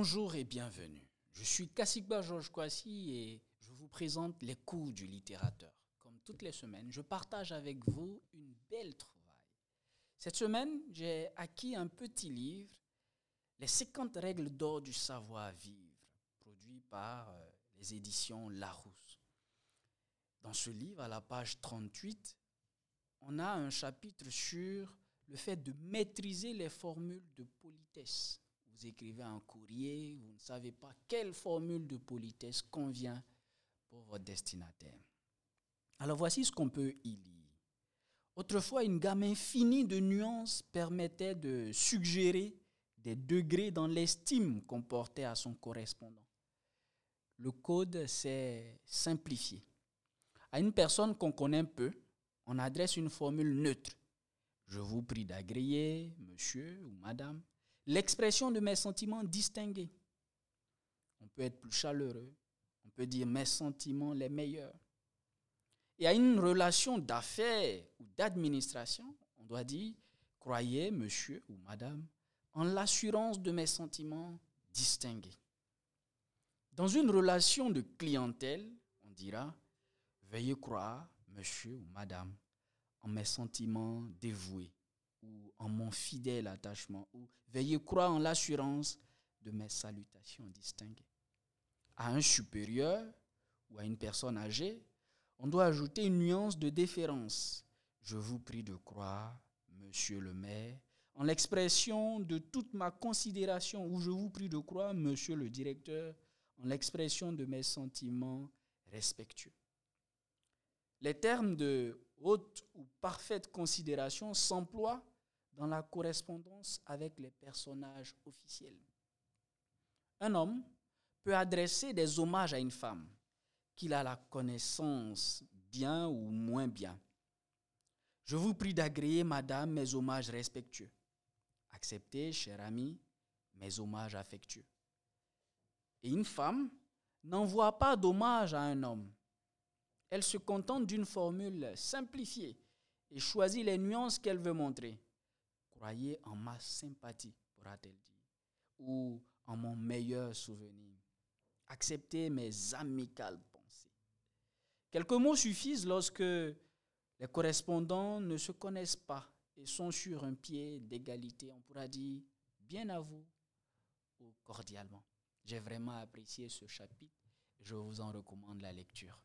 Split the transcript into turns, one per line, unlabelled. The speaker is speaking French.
Bonjour et bienvenue. Je suis Kassikba Georges Kwasi et je vous présente les coups du littérateur. Comme toutes les semaines, je partage avec vous une belle trouvaille. Cette semaine, j'ai acquis un petit livre, Les 50 règles d'or du savoir-vivre, produit par euh, les éditions Larousse. Dans ce livre, à la page 38, on a un chapitre sur le fait de maîtriser les formules de politesse. Vous écrivez un courrier, vous ne savez pas quelle formule de politesse convient pour votre destinataire. Alors voici ce qu'on peut y lire. Autrefois, une gamme infinie de nuances permettait de suggérer des degrés dans l'estime qu'on portait à son correspondant. Le code s'est simplifié. À une personne qu'on connaît peu, on adresse une formule neutre. Je vous prie d'agréer, monsieur ou madame, l'expression de mes sentiments distingués. On peut être plus chaleureux, on peut dire mes sentiments les meilleurs. Et à une relation d'affaires ou d'administration, on doit dire croyez, monsieur ou madame, en l'assurance de mes sentiments distingués. Dans une relation de clientèle, on dira veuillez croire, monsieur ou madame, en mes sentiments dévoués ou en mon fidèle attachement, ou veuillez croire en l'assurance de mes salutations distinguées. À un supérieur ou à une personne âgée, on doit ajouter une nuance de déférence. Je vous prie de croire, monsieur le maire, en l'expression de toute ma considération, ou je vous prie de croire, monsieur le directeur, en l'expression de mes sentiments respectueux. Les termes de haute ou parfaite considération s'emploient dans la correspondance avec les personnages officiels. Un homme peut adresser des hommages à une femme qu'il a la connaissance bien ou moins bien. Je vous prie d'agréer, madame, mes hommages respectueux. Acceptez, cher ami, mes hommages affectueux. Et une femme n'envoie pas d'hommage à un homme elle se contente d'une formule simplifiée et choisit les nuances qu'elle veut montrer. Croyez en ma sympathie, pourra-t-elle dire, ou en mon meilleur souvenir. Acceptez mes amicales pensées. Quelques mots suffisent lorsque les correspondants ne se connaissent pas et sont sur un pied d'égalité. On pourra dire bien à vous ou cordialement. J'ai vraiment apprécié ce chapitre. Je vous en recommande la lecture.